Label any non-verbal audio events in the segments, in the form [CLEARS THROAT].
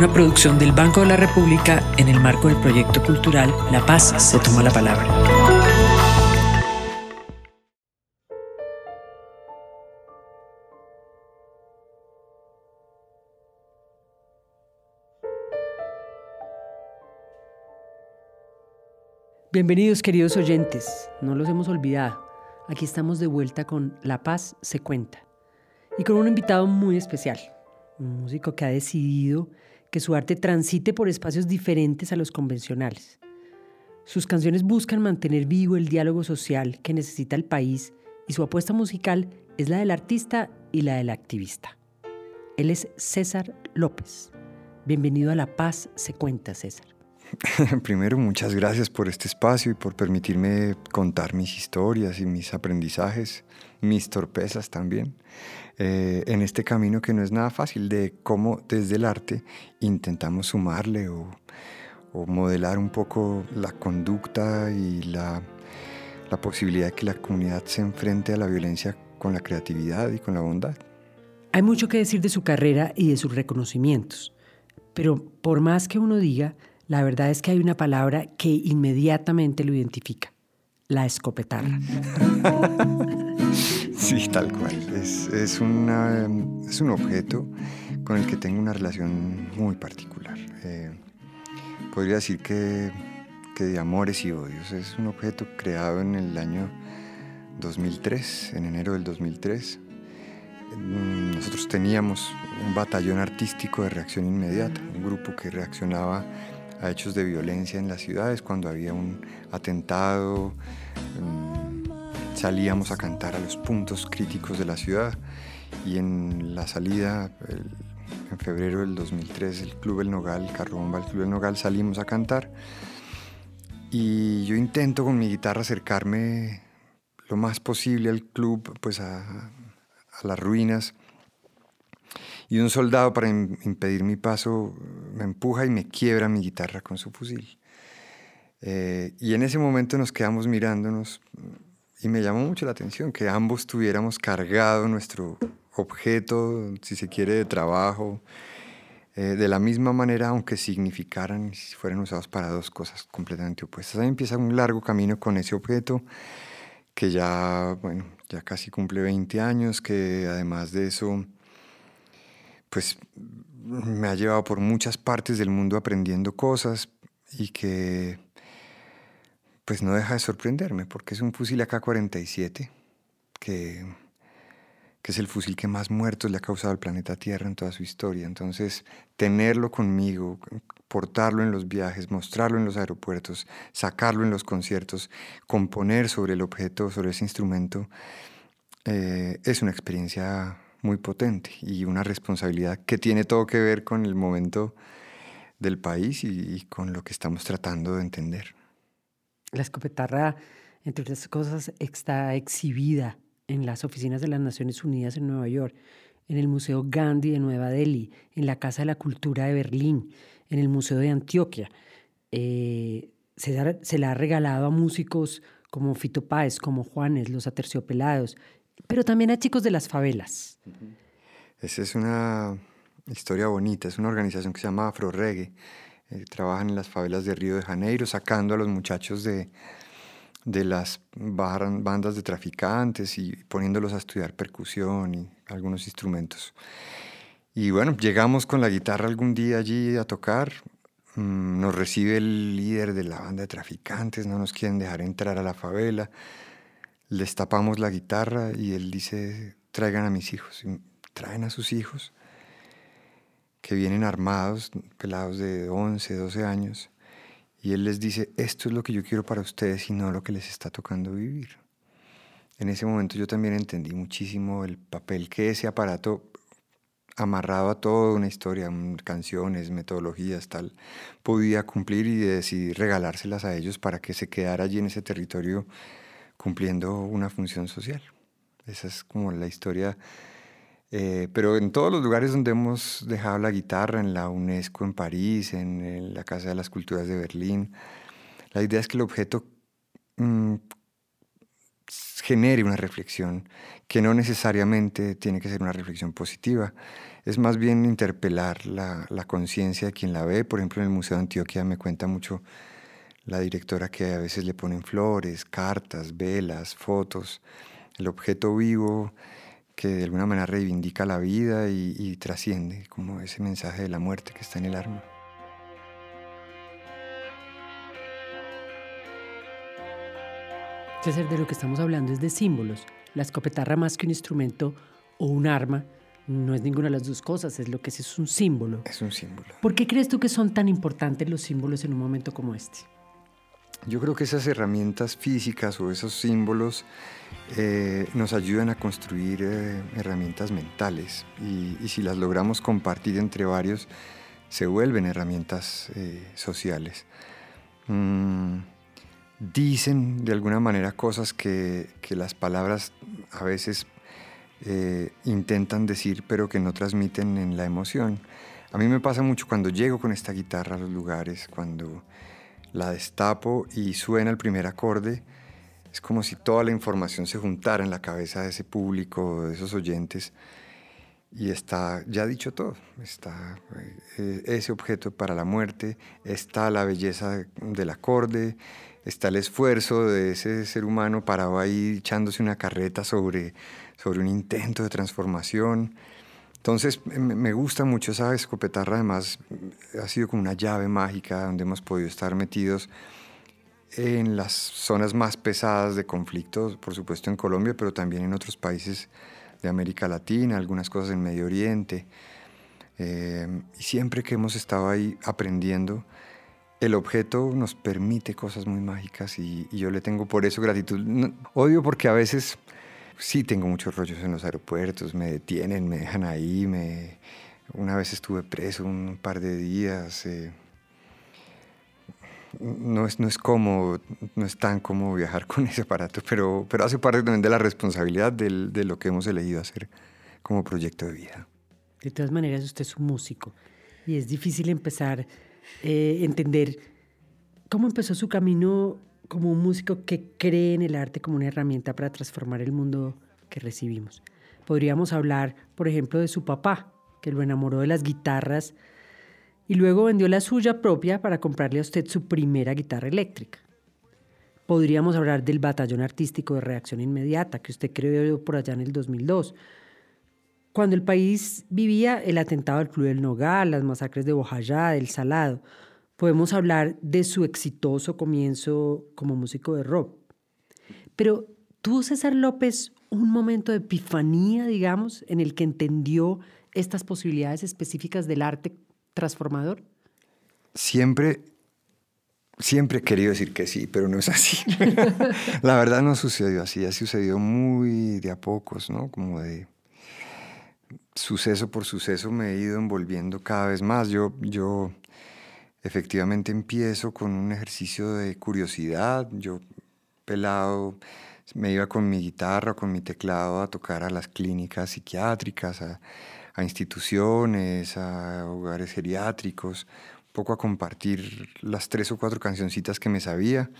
una producción del Banco de la República en el marco del proyecto cultural La Paz se toma la palabra. Bienvenidos queridos oyentes, no los hemos olvidado. Aquí estamos de vuelta con La Paz se cuenta y con un invitado muy especial, un músico que ha decidido que su arte transite por espacios diferentes a los convencionales. Sus canciones buscan mantener vivo el diálogo social que necesita el país y su apuesta musical es la del artista y la del activista. Él es César López. Bienvenido a La Paz se cuenta, César. [LAUGHS] Primero, muchas gracias por este espacio y por permitirme contar mis historias y mis aprendizajes, mis torpezas también. Eh, en este camino que no es nada fácil de cómo desde el arte intentamos sumarle o, modelar un poco la conducta y la, la posibilidad de que la comunidad se enfrente a la violencia con la creatividad y con la bondad. Hay mucho que decir de su carrera y de sus reconocimientos, pero por más que uno diga, la verdad es que hay una palabra que inmediatamente lo identifica, la escopetarra. [LAUGHS] Sí, tal cual. Es, es, un objeto con el que tengo una relación muy particular. Eh, podría decir que, que, de amores y odios. Es un objeto creado en el año 2003, en enero del 2003. Mm, nosotros teníamos un batallón artístico de reacción inmediata, un grupo que reaccionaba a hechos de violencia en las ciudades cuando había un atentado. Um, salíamos a cantar a los puntos críticos de la ciudad y en la salida, en febrero del 2003, el Club El Nogal, Carromba, el Club El Nogal, salimos a cantar y yo intento con mi guitarra acercarme lo más posible al club, pues a las ruinas. Y un soldado para impedir mi paso me empuja y me quiebra mi guitarra con su fusil. Eh, y en ese momento nos quedamos mirándonos y me llamó mucho la atención que ambos tuviéramos cargado nuestro objeto, si se quiere, de trabajo, eh, de la misma manera, aunque significaran, si fueran usados para dos cosas completamente opuestas. Ahí empieza un largo camino con ese objeto que ya, bueno, ya casi cumple 20 años, que además de eso, pues me ha llevado por muchas partes del mundo aprendiendo cosas y que pues no deja de sorprenderme, porque es un fusil AK-47, que, que es el fusil que más muertos le ha causado al planeta Tierra en toda su historia. Entonces, tenerlo conmigo, portarlo en los viajes, mostrarlo en los aeropuertos, sacarlo en los conciertos, componer sobre el objeto, sobre ese instrumento, eh, es una experiencia muy potente y una responsabilidad que tiene todo que ver con el momento del país y con lo que estamos tratando de entender. La escopetarra, entre otras cosas, está exhibida en las oficinas de las Naciones Unidas en Nueva York, en el Museo Gandhi de Nueva Delhi, en la Casa de la Cultura de Berlín, en el Museo de Antioquia. Eh, se, la ha regalado a músicos como Fito Páez, como Juanes, los Aterciopelados, pero también a chicos de las favelas. Esa es una historia bonita, es una organización que se llama Afro Reggae eh, trabajan en las favelas de Río de Janeiro, sacando a los muchachos de, de las bandas de traficantes y poniéndolos a estudiar percusión y algunos instrumentos. Y bueno, llegamos con la guitarra algún día allí a tocar. Mm, nos recibe el líder de la banda de traficantes, no nos quieren dejar entrar a la favela. Les tapamos la guitarra y él dice, traigan a mis hijos. Traen a sus hijos que vienen armados, pelados de 11, 12 años, y él les dice, esto es lo que yo quiero para ustedes y no lo que les está tocando vivir. En ese momento yo también entendí muchísimo el papel que ese aparato amarrado a toda una historia, canciones, metodologías, tal, podía cumplir y decidir regalárselas a ellos para que se quedara allí en ese territorio cumpliendo una función social. Esa es como la historia. Eh, pero en todos los lugares donde hemos dejado la guitarra, en la UNESCO en París, en, la Casa de las Culturas de Berlín, la idea es que el objeto mm, genere una reflexión que no necesariamente tiene que ser una reflexión positiva. Es más bien interpelar la, la conciencia de quien la ve. Por ejemplo, en el Museo de Antioquia me cuenta mucho la directora que a veces le ponen flores, cartas, velas, fotos, el objeto vivo que de alguna manera reivindica la vida y, trasciende como ese mensaje de la muerte que está en el arma. César, de lo que estamos hablando es de símbolos. La escopetarra más que un instrumento o un arma no es ninguna de las dos cosas, es lo que es, es un símbolo. Es un símbolo. ¿Por qué crees tú que son tan importantes los símbolos en un momento como este? Yo creo que esas herramientas físicas o esos símbolos eh, nos ayudan a construir eh, herramientas mentales y, si las logramos compartir entre varios, se vuelven herramientas eh, sociales. Mm, dicen de alguna manera cosas que, que las palabras a veces intentan decir pero que no transmiten en la emoción. A mí me pasa mucho cuando llego con esta guitarra a los lugares, cuando la destapo y suena el primer acorde, es como si toda la información se juntara en la cabeza de ese público, de esos oyentes, y está ya dicho todo. Está eh, ese objeto para la muerte, está la belleza del acorde, está el esfuerzo de ese ser humano parado ahí echándose una carreta sobre, sobre un intento de transformación. Entonces me gusta mucho esa escopetarra, además ha sido como una llave mágica donde hemos podido estar metidos en las zonas más pesadas de conflictos, por supuesto en Colombia, pero también en otros países de América Latina, algunas cosas en Medio Oriente. Eh, y siempre que hemos estado ahí aprendiendo, el objeto nos permite cosas muy mágicas y, y yo le tengo por eso gratitud. odio porque a veces sí tengo muchos rollos en los aeropuertos, me detienen, me dejan ahí, me... una vez estuve preso un par de días. Eh, no es, no es cómodo, no es tan cómodo viajar [LAUGHS] con ese aparato, pero, pero hace parte también de la responsabilidad de lo que hemos elegido hacer como proyecto de vida. De todas maneras, usted es un músico y es difícil empezar eh, entender cómo empezó su camino como un músico que cree en el arte como una herramienta para transformar el mundo que recibimos. Podríamos hablar, por ejemplo, de su papá, que lo enamoró de las guitarras y luego vendió la suya propia para comprarle a usted su primera guitarra eléctrica. Podríamos hablar del batallón artístico de reacción inmediata que usted creó por allá en el 2002, cuando el país vivía el atentado al Club del Nogal, las masacres de Bojayá, del Salado, podemos hablar de su exitoso comienzo como músico de rock. Pero tuvo César López un momento de epifanía, digamos, en el que entendió estas posibilidades específicas del arte transformador. Siempre, siempre he querido decir que sí, pero no es así. [LAUGHS] La verdad no sucedió así, ha sucedido muy de a pocos, ¿no? Como de suceso por suceso me he ido envolviendo cada vez más. Yo, yo efectivamente empiezo con un ejercicio de curiosidad. Yo, pelado, me iba con mi guitarra, con mi teclado a tocar a las clínicas psiquiátricas, a, instituciones, a hogares geriátricos, un poco a compartir las tres o cuatro cancioncitas que me sabía.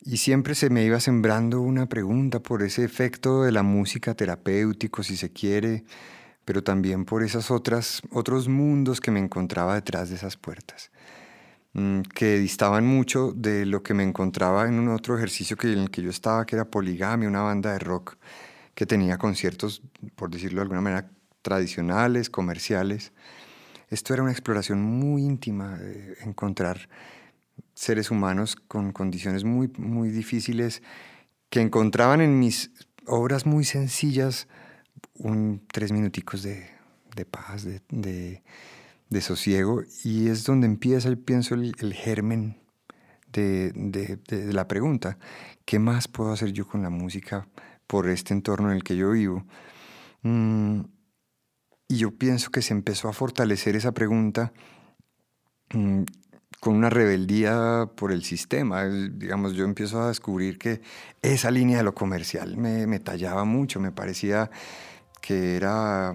Y siempre se me iba sembrando una pregunta por ese efecto de la música terapéutico, si se quiere, pero también por esos otros mundos que me encontraba detrás de esas puertas, mm, que distaban mucho de lo que me encontraba en un otro ejercicio que, en el que yo estaba, que era Poligamia, una banda de rock que tenía conciertos, por decirlo de alguna manera, tradicionales, comerciales. Esto era una exploración muy íntima, de encontrar seres humanos con condiciones muy, muy difíciles que encontraban en mis obras muy sencillas un tres minuticos de, paz, de, sosiego, y es donde empieza, pienso, el, germen de, la pregunta, ¿qué más puedo hacer yo con la música por este entorno en el que yo vivo? Mm, y yo pienso que se empezó a fortalecer esa pregunta mm, con una rebeldía por el sistema. Digamos, yo empiezo a descubrir que esa línea de lo comercial me, me tallaba mucho, me parecía que era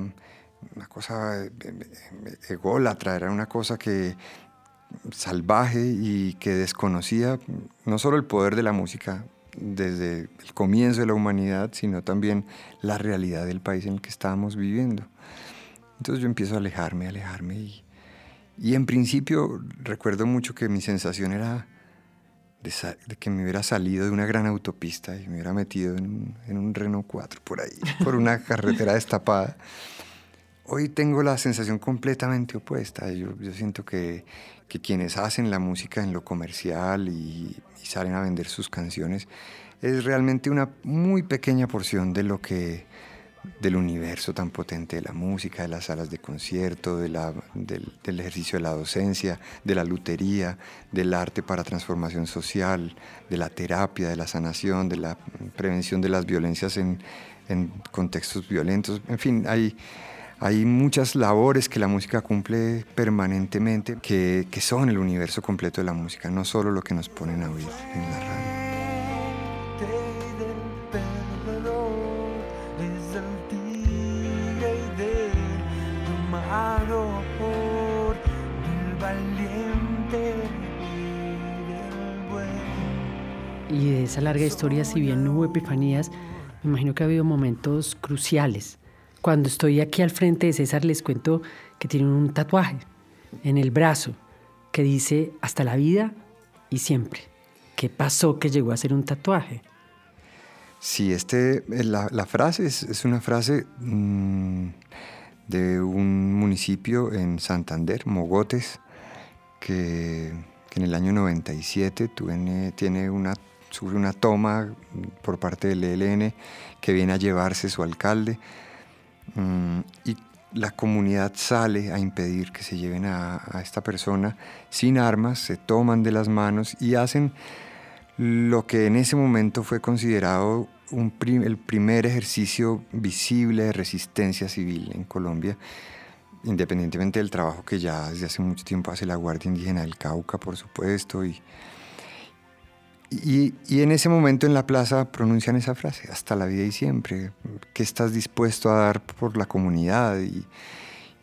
una cosa eh, eh, ególatra, era una cosa que salvaje y que desconocía no solo el poder de la música desde el comienzo de la humanidad, sino también la realidad del país en el que estábamos viviendo. Entonces yo empiezo a alejarme, alejarme y, y en principio recuerdo mucho que mi sensación era de, que me hubiera salido de una gran autopista y me hubiera metido en, en un Renault 4 por ahí, [LAUGHS] por una carretera destapada hoy tengo la sensación completamente opuesta. Yo, yo siento que, que, quienes hacen la música en lo comercial y, salen a vender sus canciones es realmente una muy pequeña porción de lo que del universo tan potente de la música, de las salas de concierto, del, ejercicio de la docencia, de la lutería, del arte para transformación social, de la terapia, de la sanación, de la prevención de las violencias en, en contextos violentos. En fin, hay, hay muchas labores que la música cumple permanentemente, que, que, son el universo completo de la música, no solo lo que nos ponen a oír en la radio. Y de esa larga historia, si bien no hubo epifanías, me imagino que ha habido momentos cruciales cuando estoy aquí al frente de César les cuento que tiene un tatuaje en el brazo que dice hasta la vida y siempre. ¿Qué pasó que llegó a ser un tatuaje? Sí, este, eh, la, frase es, una frase mm, de un municipio en Santander, Mogotes, que, en el año 97 tuve, tiene una, sufre una toma por parte del ELN que viene a llevarse su alcalde Mm, y la comunidad sale a impedir que se lleven a, esta persona sin armas, se toman de las manos y hacen lo que en ese momento fue considerado un el primer ejercicio visible de resistencia civil en Colombia, independientemente del trabajo que ya desde hace mucho tiempo hace la Guardia Indígena del Cauca, por supuesto, y, y, en ese momento en la plaza pronuncian esa frase, hasta la vida y siempre, ¿qué estás dispuesto a dar por la comunidad? Y,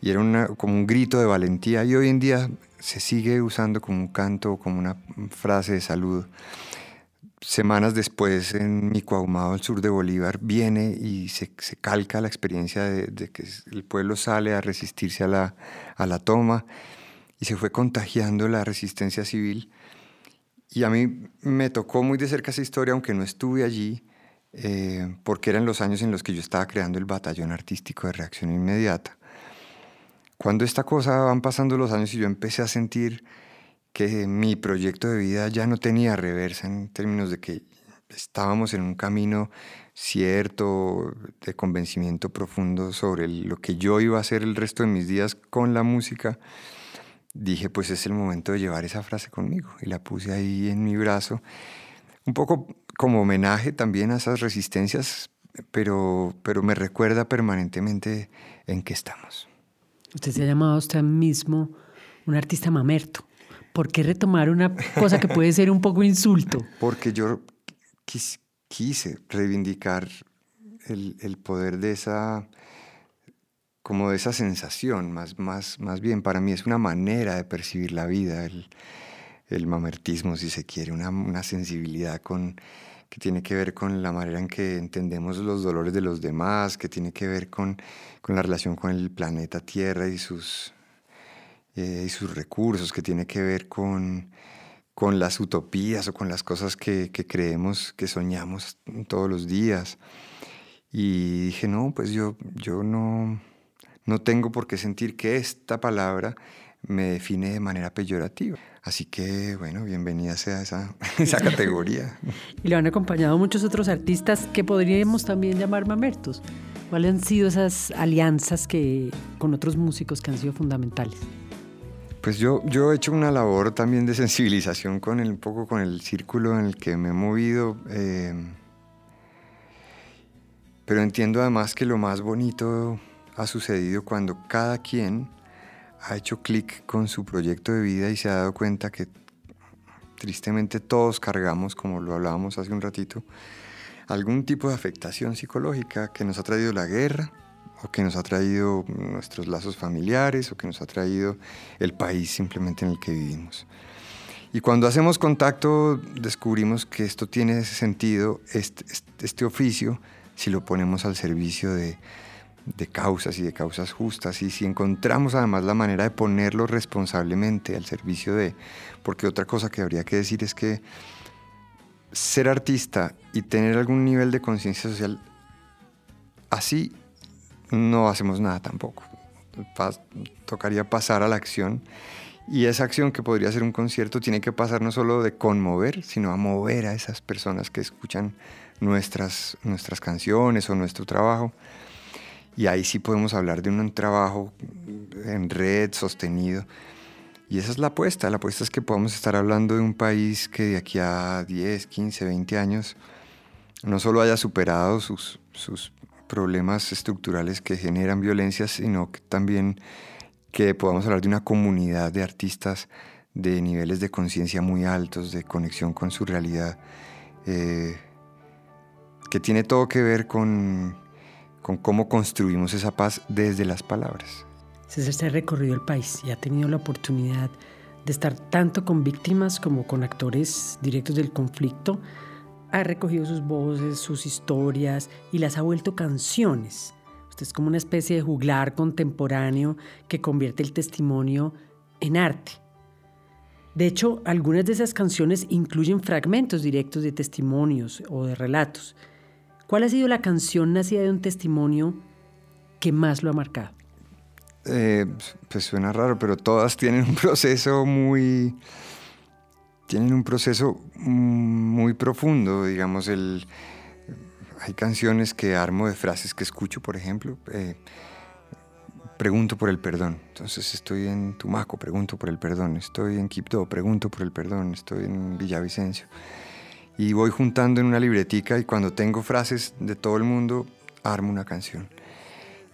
era como un grito de valentía y hoy en día se sigue usando como un canto, como una frase de salud. Semanas después en Micoahumado, al sur de Bolívar, viene y se, calca la experiencia de, de, que el pueblo sale a resistirse a la, a la toma y se fue contagiando la resistencia civil y a mí me tocó muy de cerca esa historia, aunque no estuve allí, eh, porque eran los años en los que yo estaba creando el batallón artístico de reacción inmediata. Cuando esta cosa van pasando los años y yo empecé a sentir que mi proyecto de vida ya no tenía reversa en términos de que estábamos en un camino cierto, de convencimiento profundo sobre lo que yo iba a hacer el resto de mis días con la música, dije, pues es el momento de llevar esa frase conmigo. Y la puse ahí en mi brazo, un poco como homenaje también a esas resistencias, pero, pero me recuerda permanentemente en qué estamos. Usted se ha llamado a usted mismo un artista mamerto. ¿Por qué retomar una cosa que puede ser un poco insulto? Porque yo quise reivindicar el, el poder de esa como de esa sensación, más, más, más bien para mí es una manera de percibir la vida, el, el mamertismo, si se quiere, una, una, sensibilidad con, que tiene que ver con la manera en que entendemos los dolores de los demás, que tiene que ver con, con la relación con el planeta Tierra y sus, eh, y sus recursos, que tiene que ver con, con las utopías o con las cosas que, que creemos, que soñamos todos los días. Y dije, no, pues yo, yo no, no tengo por qué sentir que esta palabra me define de manera peyorativa. Así que, bueno, bienvenida sea esa, [LAUGHS] esa categoría. [LAUGHS] y lo han acompañado muchos otros artistas que podríamos también llamar mamertos. ¿Cuáles han sido esas alianzas que, con otros músicos que han sido fundamentales? Pues yo, yo he hecho una labor también de sensibilización con el, un poco con el círculo en el que me he movido. Eh, pero entiendo además que lo más bonito ha sucedido cuando cada quien ha hecho clic con su proyecto de vida y se ha dado cuenta que tristemente todos cargamos, como lo hablábamos hace un ratito, algún tipo de afectación psicológica que nos ha traído la guerra, o que nos ha traído nuestros lazos familiares, o que nos ha traído el país simplemente en el que vivimos. Y cuando hacemos contacto descubrimos que esto tiene sentido, este, este, este oficio, si lo ponemos al servicio de, de causas y de causas justas. Y si encontramos además la manera de ponerlo responsablemente al servicio de, porque otra cosa que habría que decir es que ser artista y tener algún nivel de conciencia social, así no hacemos nada tampoco. tocaría pasar a la acción. Y esa acción que podría ser un concierto tiene que pasar no solo de conmover, sino a mover a esas personas que escuchan nuestras, nuestras canciones o nuestro trabajo y ahí sí podemos hablar de un trabajo en red, sostenido. Y esa es la apuesta. La apuesta es que podamos estar hablando de un país que de aquí a 10, 15, 20 años no solo haya superado sus, sus problemas estructurales que generan violencia, sino que también que podamos hablar de una comunidad de artistas de niveles de conciencia muy altos, de conexión con su realidad, eh, que tiene todo que ver con con cómo construimos esa paz desde las palabras. César se ha recorrido el país y ha tenido la oportunidad de estar tanto con víctimas como con actores directos del conflicto. Ha recogido sus voces, sus historias y las ha vuelto canciones. Usted es como una especie de juglar contemporáneo que convierte el testimonio en arte. De hecho, algunas de esas canciones incluyen fragmentos directos de testimonios o de relatos. ¿Cuál ha sido la canción nacida de un testimonio que más lo ha marcado? Eh, pues suena raro, pero todas tienen un proceso muy... Tienen un proceso muy profundo, digamos, el, hay canciones que armo de frases que escucho, por ejemplo. Eh, pregunto por el perdón. Entonces estoy en Tumaco, pregunto por el perdón. Estoy en Quibdó, pregunto por el perdón. Estoy en Villavicencio y voy juntando en una libretica y cuando tengo frases de todo el mundo, armo una canción.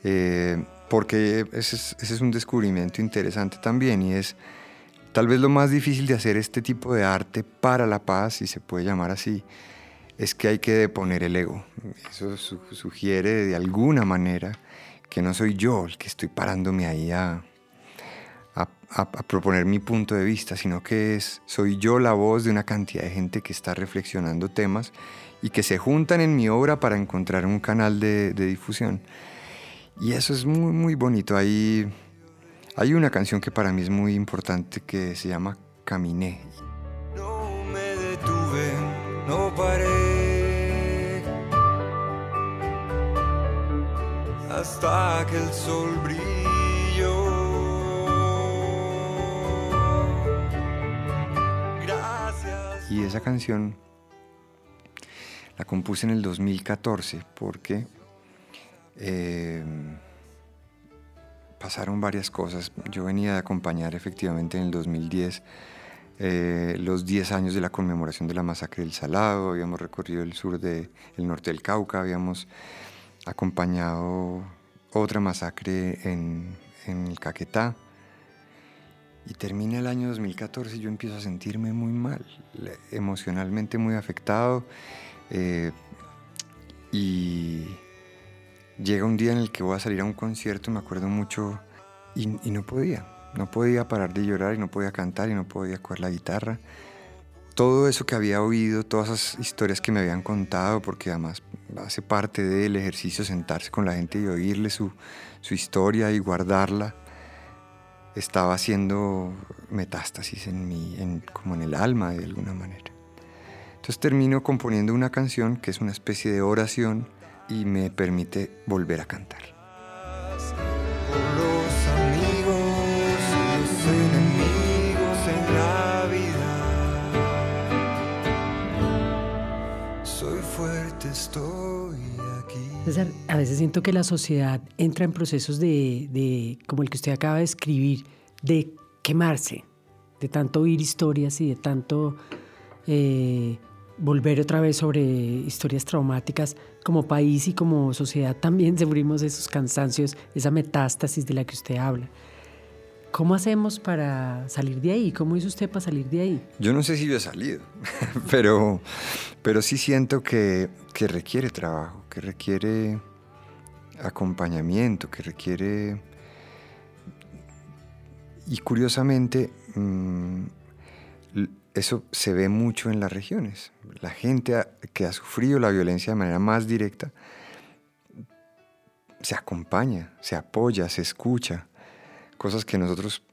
Eh, porque ese es, un descubrimiento interesante también y es tal vez lo más difícil de hacer este tipo de arte para la paz, si se puede llamar así, es que hay que deponer el ego. Eso sugiere de alguna manera que no soy yo el que estoy parándome ahí a, a, proponer mi punto de vista, sino que es, soy yo la voz de una cantidad de gente que está reflexionando temas y que se juntan en mi obra para encontrar un canal de, difusión. Y eso es muy, muy bonito. Hay, hay una canción que para mí es muy importante que se llama Caminé. No me detuve, no paré. Hasta que el sol brilló. Y esa canción la compuse en el 2014 porque eh, pasaron varias cosas. Yo venía de acompañar efectivamente en el 2010 eh, los 10 años de la conmemoración de la masacre del Salado, habíamos recorrido el sur del norte del Cauca, habíamos acompañado otra masacre en, en el Caquetá, y termina el año 2014 y yo empiezo a sentirme muy mal, emocionalmente muy afectado. Eh, y llega un día en el que voy a salir a un concierto, me acuerdo mucho, y, no podía. No podía parar de llorar y no podía cantar y no podía coger la guitarra. Todo eso que había oído, todas esas historias que me habían contado, porque además hace parte del ejercicio sentarse con la gente y oírle su, su historia y guardarla estaba haciendo metástasis en en, como en el alma de alguna manera. Entonces termino componiendo una canción que es una especie de oración y me permite volver a cantar. César, a veces siento que la sociedad entra en procesos de, como el que usted acaba de escribir, de quemarse, de tanto oír historias y de tanto eh, volver otra vez sobre historias traumáticas, como país y como sociedad también [LAUGHS] sufrimos esos cansancios, esa metástasis de la que usted habla. ¿Cómo hacemos para salir de ahí? ¿Cómo hizo usted para salir de ahí? Yo no sé si yo he salido, [LAUGHS] pero, pero sí siento que, que requiere trabajo, que requiere acompañamiento, que requiere... Y curiosamente, mm, eso se ve mucho en las regiones. La gente que ha sufrido la violencia de manera más directa se acompaña, se apoya, se escucha. Cosas que nosotros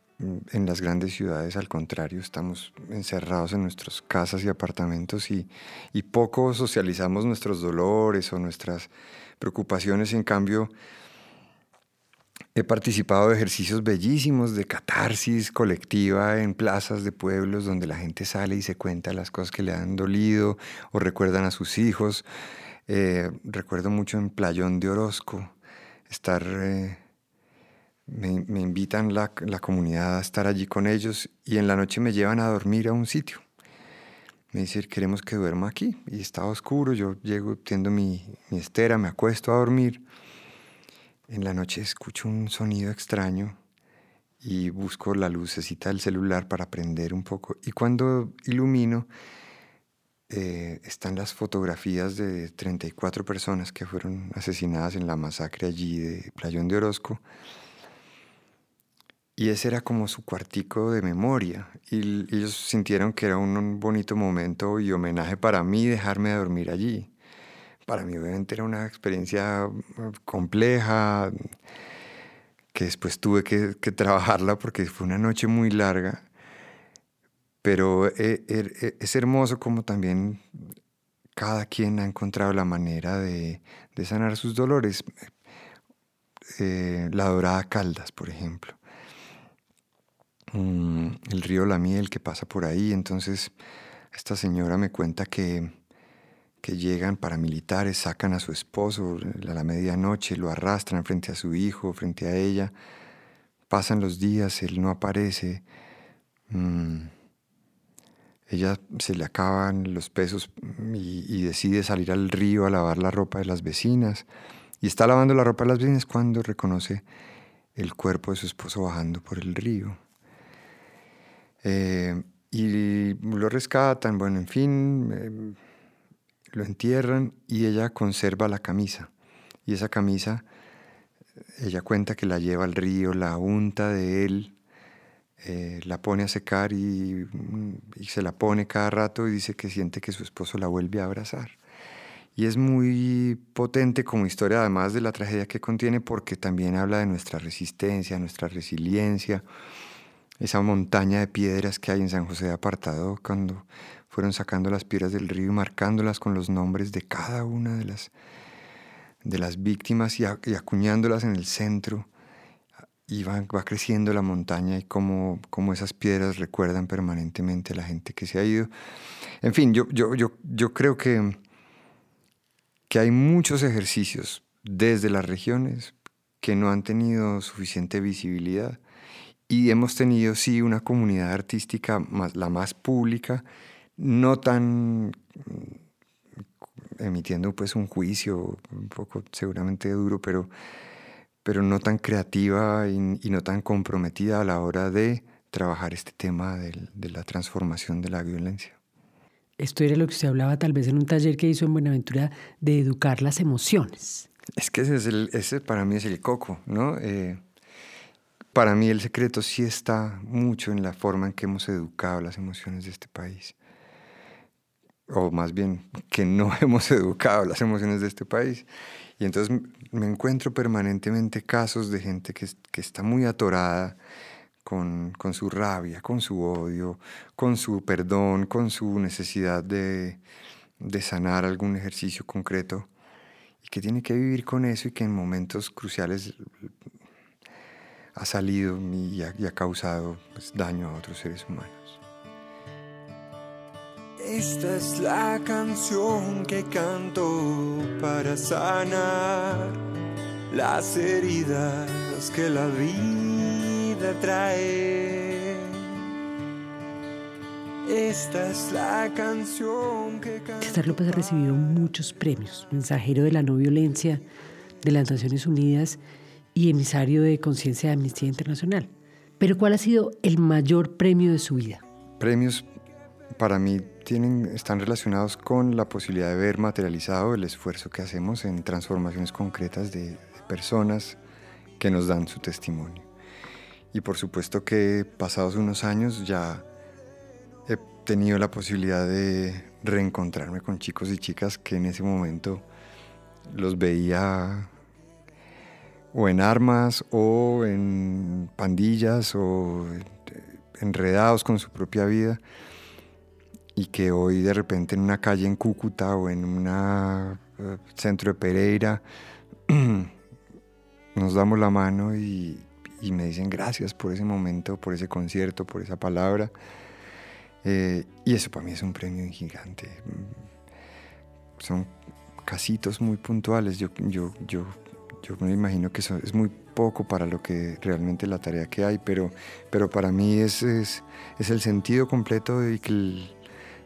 en las grandes ciudades, al contrario, estamos encerrados en nuestras casas y apartamentos y, y poco socializamos nuestros dolores o nuestras preocupaciones. En cambio, He participado de ejercicios bellísimos de catarsis colectiva en plazas de pueblos donde la gente sale y se cuenta las cosas que le han dolido o recuerdan a sus hijos. Eh, recuerdo mucho en Playón de Orozco estar... Eh, me, invitan la, la, comunidad a estar allí con ellos y en la noche me llevan a dormir a un sitio. Me dicen, queremos que duerma aquí. Y estaba oscuro, yo llego, tiendo mi, mi estera, me acuesto a dormir en la noche escucho un sonido extraño y busco la lucecita del celular para prender un poco. Y cuando ilumino, eh, están las fotografías de 34 personas que fueron asesinadas en la masacre allí de Playón de Orozco. Y ese era como su cuartico de memoria. Y ellos sintieron que era un bonito momento y homenaje para mí dejarme dormir allí para mí obviamente era una experiencia mm, compleja, que después tuve que, trabajarla porque fue una noche muy larga, pero eh, er, eh, es hermoso como también cada quien ha encontrado la manera de, sanar sus dolores. Eh, la Dorada Caldas, por ejemplo. Mm, el río La Miel que pasa por ahí. Entonces, esta señora me cuenta que que llegan paramilitares, sacan a su esposo a la medianoche, lo arrastran frente a su hijo, frente a ella. Pasan los días, él no aparece. Mm. Ella se le acaban los pesos y, decide salir al río a lavar la ropa de las vecinas. Y está lavando la ropa de las vecinas cuando reconoce el cuerpo de su esposo bajando por el río. Eh, y lo rescatan, bueno, en fin. Eh, lo entierran y ella conserva la camisa. Y esa camisa, ella cuenta que la lleva al río, la unta de él, eh, la pone a secar y, y, se la pone cada rato y dice que siente que su esposo la vuelve a abrazar. Y es muy potente como historia, además de la tragedia que contiene, porque también habla de nuestra resistencia, nuestra resiliencia, esa montaña de piedras que hay en San José de Apartado cuando fueron sacando las piedras del río y marcándolas con los nombres de cada una de las, de las víctimas y, acuñándolas en el centro. Y va, creciendo la montaña y como, como esas piedras recuerdan permanentemente a la gente que se ha ido. En fin, yo, yo, yo, yo creo que, que hay muchos ejercicios desde las regiones que no han tenido suficiente visibilidad y hemos tenido sí una comunidad artística más, la más pública no tan mm, emitiendo pues un juicio un poco seguramente duro, pero, pero no tan creativa y, no tan comprometida a la hora de trabajar este tema de, la transformación de la violencia. Esto era lo que usted hablaba tal vez en un taller que hizo en Buenaventura de educar las emociones. Es que ese, es el, ese para mí es el coco, ¿no? Eh, para mí el secreto sí está mucho en la forma en que hemos educado las emociones de este país o más bien que no [LAUGHS] hemos educado las emociones de este país. Y entonces me encuentro permanentemente casos de gente que, está muy atorada con, con, su rabia, con su odio, con su perdón, con su necesidad de, de sanar algún ejercicio concreto y que tiene que vivir con eso y que en momentos cruciales ha salido y ha, y ha causado pues, daño a otros seres humanos. Esta es la canción que canto para sanar las heridas que la vida trae. Esta es la canción que César López ha recibido muchos premios, mensajero de la no violencia de las Naciones Unidas y emisario de conciencia de Amnistía Internacional. Pero ¿cuál ha sido el mayor premio de su vida? Premios para mí tienen, están relacionados con la posibilidad de ver materializado el esfuerzo que hacemos en transformaciones concretas de, de personas que nos dan su testimonio. Y por supuesto que pasados unos años ya he tenido la posibilidad de reencontrarme con chicos y chicas que en ese momento los veía o en armas o en pandillas o enredados con su propia vida y que hoy de repente en una calle en Cúcuta o en un centro de Pereira [CLEARS THROAT] nos damos la mano y, me dicen gracias por ese momento, por ese concierto, por esa palabra. Eh, y eso para mí es un premio gigante. Son casitos muy puntuales. Yo, yo, yo yo me imagino que eso es muy poco para lo que realmente la tarea que hay, pero, pero para mí es, es, es el sentido completo de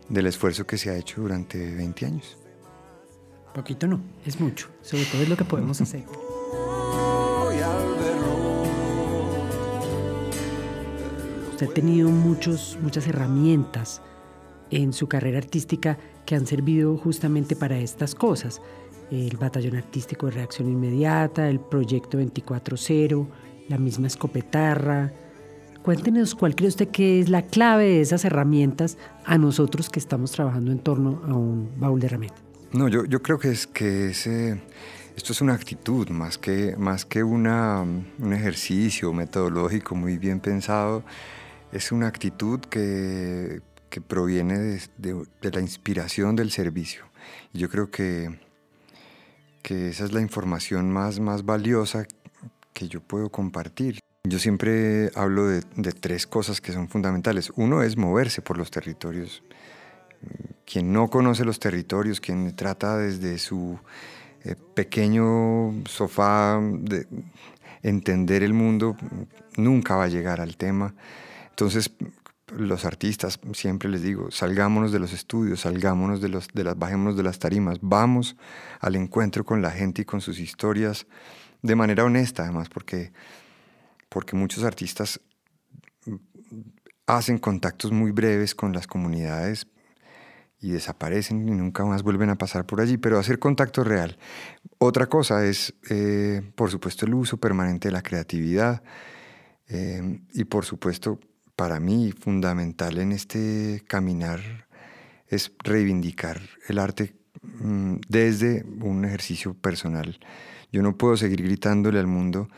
del esfuerzo que se ha hecho durante 20 años. Poquito no, es mucho, sobre todo es lo que podemos hacer. [LAUGHS] Usted ha tenido muchos, muchas herramientas en su carrera artística que han servido justamente para estas cosas el Batallón Artístico de Reacción Inmediata, el Proyecto 24-0, la misma escopetarra. Cuéntenos cuál cree usted que es la clave de esas herramientas a nosotros que estamos trabajando en torno a un baúl de herramientas. No, yo, yo creo que es que ese, esto es una actitud más que, más que una, un ejercicio metodológico muy bien pensado. Es una actitud que, que proviene de, de, de la inspiración del servicio. Y yo creo que que esa es la información más, más valiosa que yo puedo compartir. Yo siempre hablo de, tres cosas que son fundamentales. Uno es moverse por los territorios. Quien no conoce los territorios, quien trata desde su eh, pequeño sofá de entender el mundo, nunca va a llegar al tema. Entonces, los artistas, siempre les digo, salgámonos de los estudios, salgámonos de, los, de las, bajémonos de las tarimas, vamos al encuentro con la gente y con sus historias de manera honesta, además, porque, porque muchos artistas hacen contactos muy breves con las comunidades y desaparecen y nunca más vuelven a pasar por allí, pero hacer contacto real. Otra cosa es, eh, por supuesto, el uso permanente de la creatividad eh, y, por supuesto, para mí fundamental en este caminar es reivindicar el arte mm, desde un ejercicio personal. Yo no puedo seguir gritándole al mundo,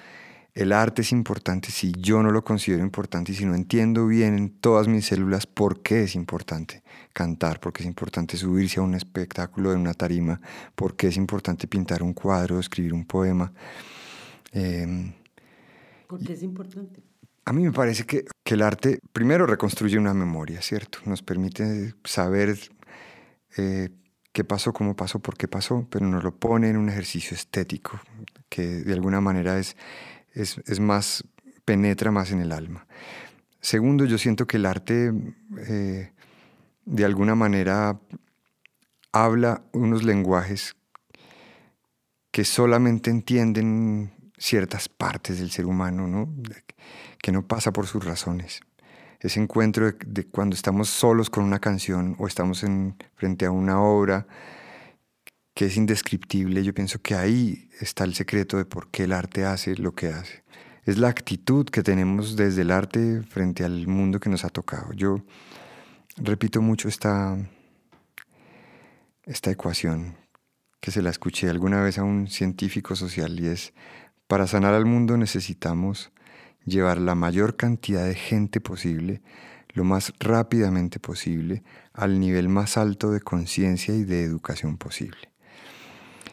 el arte es importante si yo no lo considero importante y si no entiendo bien en todas mis células por qué es importante cantar, por qué es importante subirse a un espectáculo en una tarima, por qué es importante pintar un cuadro, escribir un poema. Em, ¿Por qué es importante? A mí me parece que, el arte primero reconstruye una memoria, ¿cierto? Nos permite saber eh, qué pasó, cómo pasó, por qué pasó, pero nos lo pone en un ejercicio estético que de alguna manera es, es, más, penetra más en el alma. Segundo, yo siento que el arte eh, de alguna manera habla unos lenguajes que solamente entienden ciertas partes del ser humano, ¿no? que no pasa por sus razones. Ese encuentro de, cuando estamos solos con una canción o estamos en, frente a una obra que es indescriptible, yo pienso que ahí está el secreto de por qué el arte hace lo que hace. Es la actitud que tenemos desde el arte frente al mundo que nos ha tocado. Yo repito mucho esta, esta ecuación que se la escuché alguna vez a un científico social y es, para sanar al mundo necesitamos llevar la mayor cantidad de gente posible, lo más rápidamente posible, al nivel más alto de conciencia y de educación posible.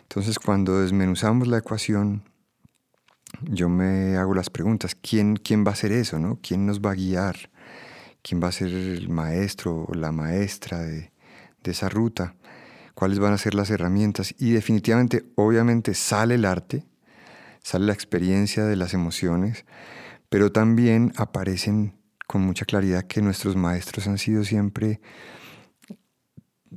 Entonces, cuando desmenuzamos la ecuación, yo me hago las preguntas, ¿quién, quién va a hacer eso? No? ¿Quién nos va a guiar? ¿Quién va a ser el maestro o la maestra de, de esa ruta? ¿Cuáles van a ser las herramientas? Y definitivamente, obviamente, sale el arte, sale la experiencia de las emociones, pero también aparecen con mucha claridad que nuestros maestros han sido siempre,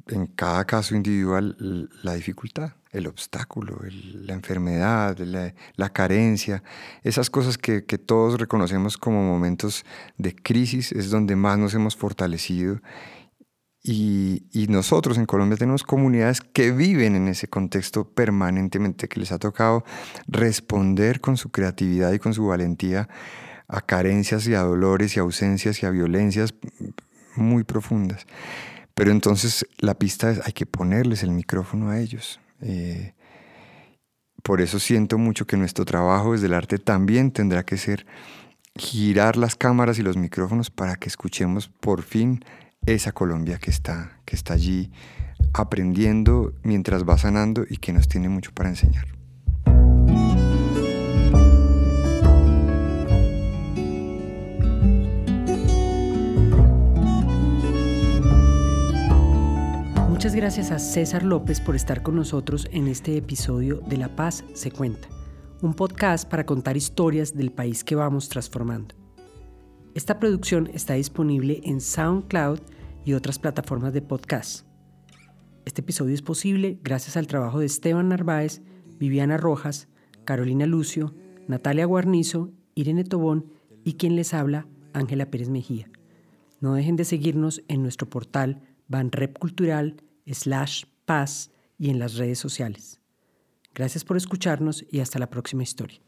en cada caso individual, la dificultad, el obstáculo, la enfermedad, la, carencia, esas cosas que, todos reconocemos como momentos de crisis es donde más nos hemos fortalecido. Y, nosotros en Colombia tenemos comunidades que viven en ese contexto permanentemente, que les ha tocado responder con su creatividad y con su valentía a carencias y a dolores y ausencias y a violencias muy profundas. Pero entonces la pista es, hay que ponerles el micrófono a ellos. Eh, por eso siento mucho que nuestro trabajo desde el arte también tendrá que ser girar las cámaras y los micrófonos para que escuchemos por fin esa Colombia que está, que está allí aprendiendo mientras va sanando y que nos tiene mucho para enseñar. Muchas gracias a César López por estar con nosotros en este episodio de La Paz se cuenta, un podcast para contar historias del país que vamos transformando. Esta producción está disponible en SoundCloud y otras plataformas de podcast. Este episodio es posible gracias al trabajo de Esteban Narváez, Viviana Rojas, Carolina Lucio, Natalia Guarnizo, Irene Tobón y quien les habla, Ángela Pérez Mejía. No dejen de seguirnos en nuestro portal Banrep Cultural slash paz y en las redes sociales. Gracias por escucharnos y hasta la próxima historia.